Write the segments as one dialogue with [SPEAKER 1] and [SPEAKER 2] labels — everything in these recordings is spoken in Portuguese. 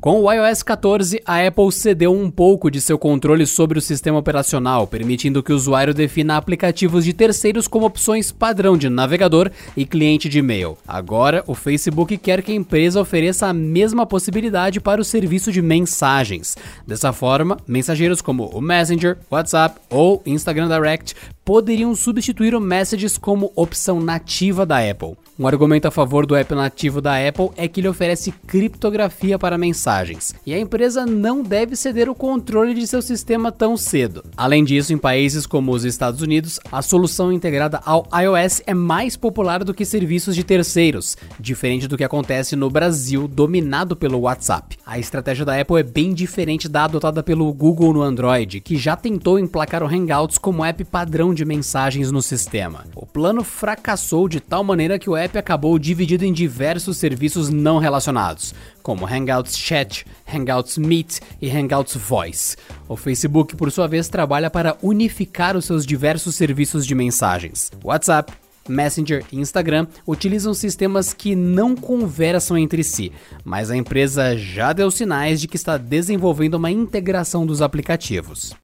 [SPEAKER 1] Com o iOS 14, a Apple cedeu um pouco de seu controle sobre o sistema operacional, permitindo que o usuário defina aplicativos de terceiros como opções padrão de navegador e cliente de e-mail. Agora, o Facebook quer que a empresa ofereça a mesma possibilidade para o serviço de mensagens. Dessa forma, mensageiros como o Messenger, WhatsApp ou Instagram Direct poderiam substituir o Messages como opção nativa da Apple. Um argumento a favor do app nativo da Apple é que ele oferece criptografia para mensagens, e a empresa não deve ceder o controle de seu sistema tão cedo. Além disso, em países como os Estados Unidos, a solução integrada ao iOS é mais popular do que serviços de terceiros, diferente do que acontece no Brasil, dominado pelo WhatsApp. A estratégia da Apple é bem diferente da adotada pelo Google no Android, que já tentou emplacar o Hangouts como app padrão de mensagens no sistema. O plano fracassou de tal maneira que o app acabou dividido em diversos serviços não relacionados, como Hangouts Chat, Hangouts Meet e Hangouts Voice. O Facebook, por sua vez, trabalha para unificar os seus diversos serviços de mensagens. WhatsApp, Messenger e Instagram utilizam sistemas que não conversam entre si, mas a empresa já deu sinais de que está desenvolvendo uma integração dos aplicativos.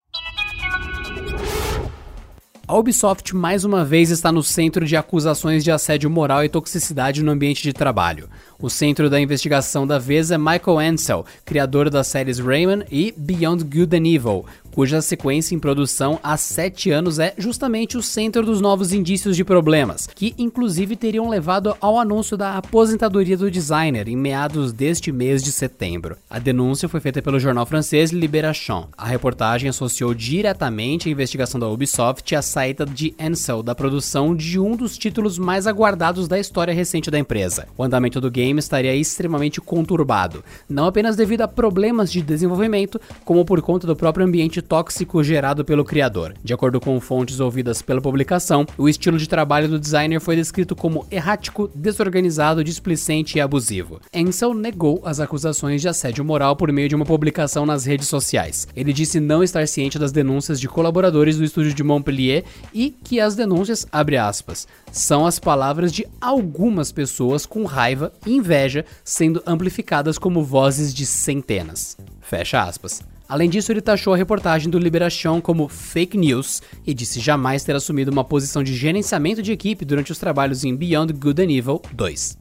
[SPEAKER 1] A Ubisoft mais uma vez está no centro de acusações de assédio moral e toxicidade no ambiente de trabalho. O centro da investigação da vez é Michael Ansel, criador das séries Rayman e Beyond Good and Evil, cuja sequência em produção há sete anos é justamente o centro dos novos indícios de problemas, que inclusive teriam levado ao anúncio da aposentadoria do designer em meados deste mês de setembro. A denúncia foi feita pelo jornal francês Libération. A reportagem associou diretamente a investigação da Ubisoft à saída de Ansel da produção de um dos títulos mais aguardados da história recente da empresa. O andamento do game estaria extremamente conturbado, não apenas devido a problemas de desenvolvimento, como por conta do próprio ambiente tóxico gerado pelo criador. De acordo com fontes ouvidas pela publicação, o estilo de trabalho do designer foi descrito como errático, desorganizado, displicente e abusivo. Ansel negou as acusações de assédio moral por meio de uma publicação nas redes sociais. Ele disse não estar ciente das denúncias de colaboradores do estúdio de Montpellier e que as denúncias, abre aspas, são as palavras de algumas pessoas com raiva e inveja sendo amplificadas como vozes de centenas. Fecha aspas. Além disso, ele taxou a reportagem do Liberation como fake news e disse jamais ter assumido uma posição de gerenciamento de equipe durante os trabalhos em Beyond Good and Evil 2.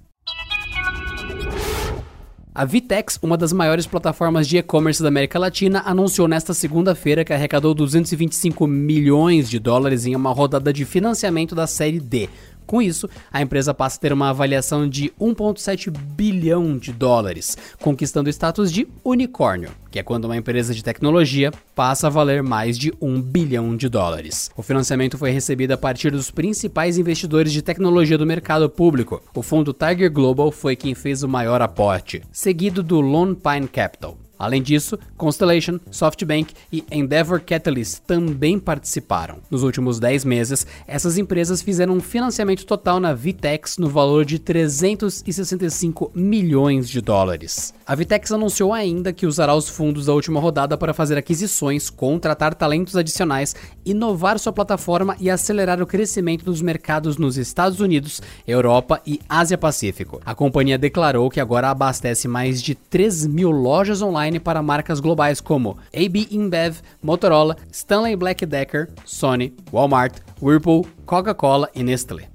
[SPEAKER 1] A Vitex, uma das maiores plataformas de e-commerce da América Latina, anunciou nesta segunda-feira que arrecadou 225 milhões de dólares em uma rodada de financiamento da série D, com isso, a empresa passa a ter uma avaliação de 1,7 bilhão de dólares, conquistando o status de unicórnio, que é quando uma empresa de tecnologia passa a valer mais de 1 bilhão de dólares. O financiamento foi recebido a partir dos principais investidores de tecnologia do mercado público. O fundo Tiger Global foi quem fez o maior aporte, seguido do Lone Pine Capital. Além disso, Constellation, SoftBank e Endeavor Catalyst também participaram. Nos últimos 10 meses, essas empresas fizeram um financiamento total na Vitex no valor de 365 milhões de dólares. A Vitex anunciou ainda que usará os fundos da última rodada para fazer aquisições, contratar talentos adicionais, inovar sua plataforma e acelerar o crescimento dos mercados nos Estados Unidos, Europa e Ásia-Pacífico. A companhia declarou que agora abastece mais de 3 mil lojas online online para marcas globais como AB InBev, Motorola, Stanley Black Decker, Sony, Walmart, Whirlpool, Coca-Cola e Nestlé.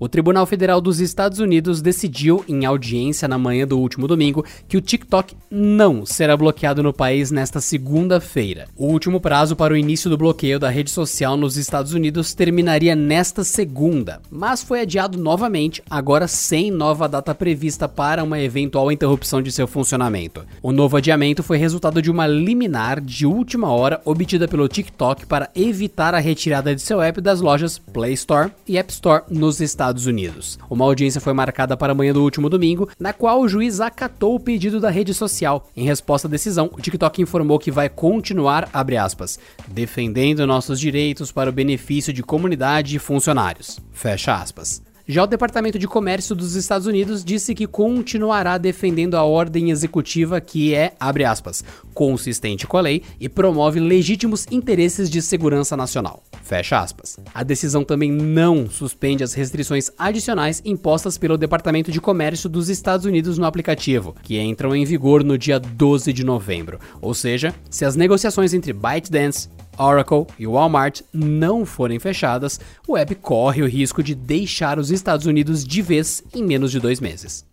[SPEAKER 1] O Tribunal Federal dos Estados Unidos decidiu, em audiência na manhã do último domingo, que o TikTok não será bloqueado no país nesta segunda-feira. O último prazo para o início do bloqueio da rede social nos Estados Unidos terminaria nesta segunda, mas foi adiado novamente, agora sem nova data prevista para uma eventual interrupção de seu funcionamento. O novo adiamento foi resultado de uma liminar de última hora obtida pelo TikTok para evitar a retirada de seu app das lojas Play Store e App Store nos Estados Estados Unidos. Uma audiência foi marcada para amanhã do último domingo, na qual o juiz acatou o pedido da rede social. Em resposta à decisão, o TikTok informou que vai continuar, aspas, defendendo nossos direitos para o benefício de comunidade e funcionários. Fecha aspas. Já o Departamento de Comércio dos Estados Unidos disse que continuará defendendo a ordem executiva que é, abre aspas, consistente com a lei e promove legítimos interesses de segurança nacional. Fecha aspas. A decisão também não suspende as restrições adicionais impostas pelo Departamento de Comércio dos Estados Unidos no aplicativo, que entram em vigor no dia 12 de novembro. Ou seja, se as negociações entre ByteDance, Oracle e Walmart não forem fechadas, o app corre o risco de deixar os Estados Unidos de vez em menos de dois meses.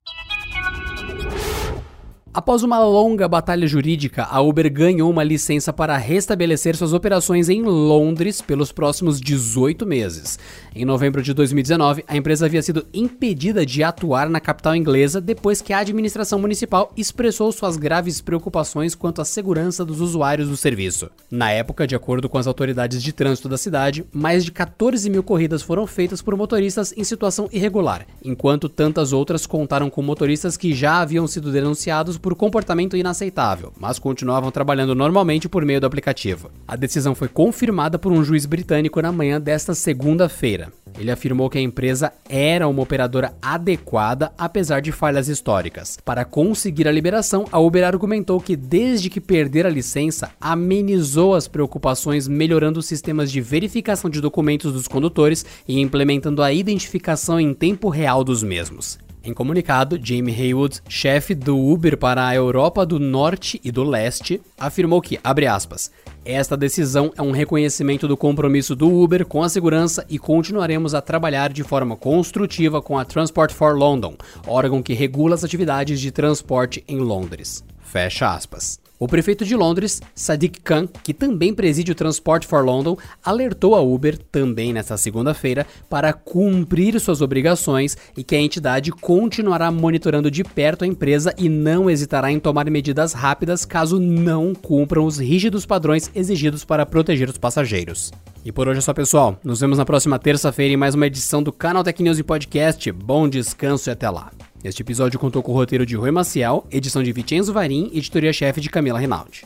[SPEAKER 1] Após uma longa batalha jurídica, a Uber ganhou uma licença para restabelecer suas operações em Londres pelos próximos 18 meses. Em novembro de 2019, a empresa havia sido impedida de atuar na capital inglesa depois que a administração municipal expressou suas graves preocupações quanto à segurança dos usuários do serviço. Na época, de acordo com as autoridades de trânsito da cidade, mais de 14 mil corridas foram feitas por motoristas em situação irregular, enquanto tantas outras contaram com motoristas que já haviam sido denunciados por comportamento inaceitável, mas continuavam trabalhando normalmente por meio do aplicativo. A decisão foi confirmada por um juiz britânico na manhã desta segunda-feira. Ele afirmou que a empresa era uma operadora adequada, apesar de falhas históricas. Para conseguir a liberação, a Uber argumentou que, desde que perder a licença, amenizou as preocupações melhorando os sistemas de verificação de documentos dos condutores e implementando a identificação em tempo real dos mesmos. Em comunicado, Jamie Haywood, chefe do Uber para a Europa do Norte e do Leste, afirmou que, abre aspas, esta decisão é um reconhecimento do compromisso do Uber com a segurança e continuaremos a trabalhar de forma construtiva com a Transport for London, órgão que regula as atividades de transporte em Londres. Fecha aspas. O prefeito de Londres, Sadiq Khan, que também preside o Transport for London, alertou a Uber, também nesta segunda-feira, para cumprir suas obrigações e que a entidade continuará monitorando de perto a empresa e não hesitará em tomar medidas rápidas caso não cumpram os rígidos padrões exigidos para proteger os passageiros. E por hoje é só, pessoal. Nos vemos na próxima terça-feira em mais uma edição do Canal Tech News e Podcast. Bom descanso e até lá. Este episódio contou com o roteiro de Rui Maciel, edição de Vicenzo Varim e editoria-chefe de Camila Rinaldi.